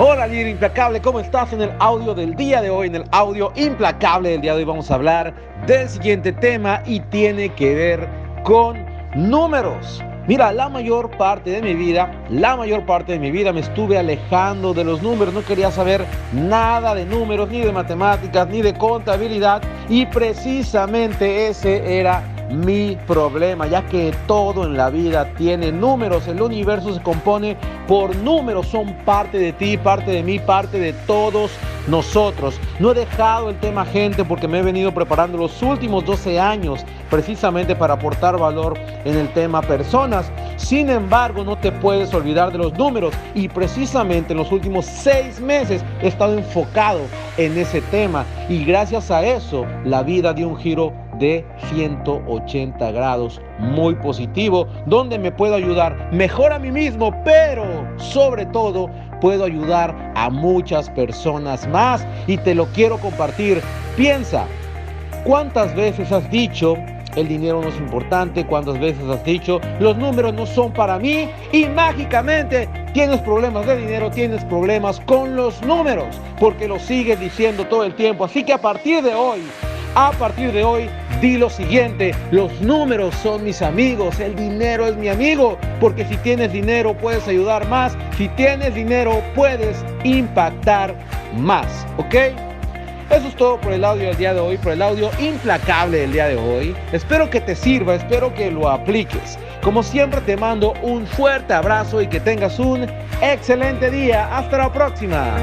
Hola líder implacable, ¿cómo estás? En el audio del día de hoy, en el audio implacable del día de hoy vamos a hablar del siguiente tema y tiene que ver con números. Mira, la mayor parte de mi vida, la mayor parte de mi vida me estuve alejando de los números, no quería saber nada de números, ni de matemáticas, ni de contabilidad y precisamente ese era mi problema, ya que todo en la vida tiene números, el universo se compone por números, son parte de ti, parte de mí, parte de todos nosotros. No he dejado el tema gente porque me he venido preparando los últimos 12 años precisamente para aportar valor en el tema personas. Sin embargo, no te puedes olvidar de los números y precisamente en los últimos seis meses he estado enfocado en ese tema y gracias a eso la vida dio un giro de 180 grados muy positivo, donde me puedo ayudar mejor a mí mismo, pero sobre todo puedo ayudar a muchas personas más y te lo quiero compartir. Piensa, ¿cuántas veces has dicho el dinero no es importante? ¿Cuántas veces has dicho los números no son para mí? Y mágicamente tienes problemas de dinero, tienes problemas con los números, porque lo sigues diciendo todo el tiempo. Así que a partir de hoy, a partir de hoy, di lo siguiente, los números son mis amigos, el dinero es mi amigo, porque si tienes dinero puedes ayudar más, si tienes dinero puedes impactar más, ¿ok? Eso es todo por el audio del día de hoy, por el audio implacable del día de hoy. Espero que te sirva, espero que lo apliques. Como siempre te mando un fuerte abrazo y que tengas un excelente día. Hasta la próxima.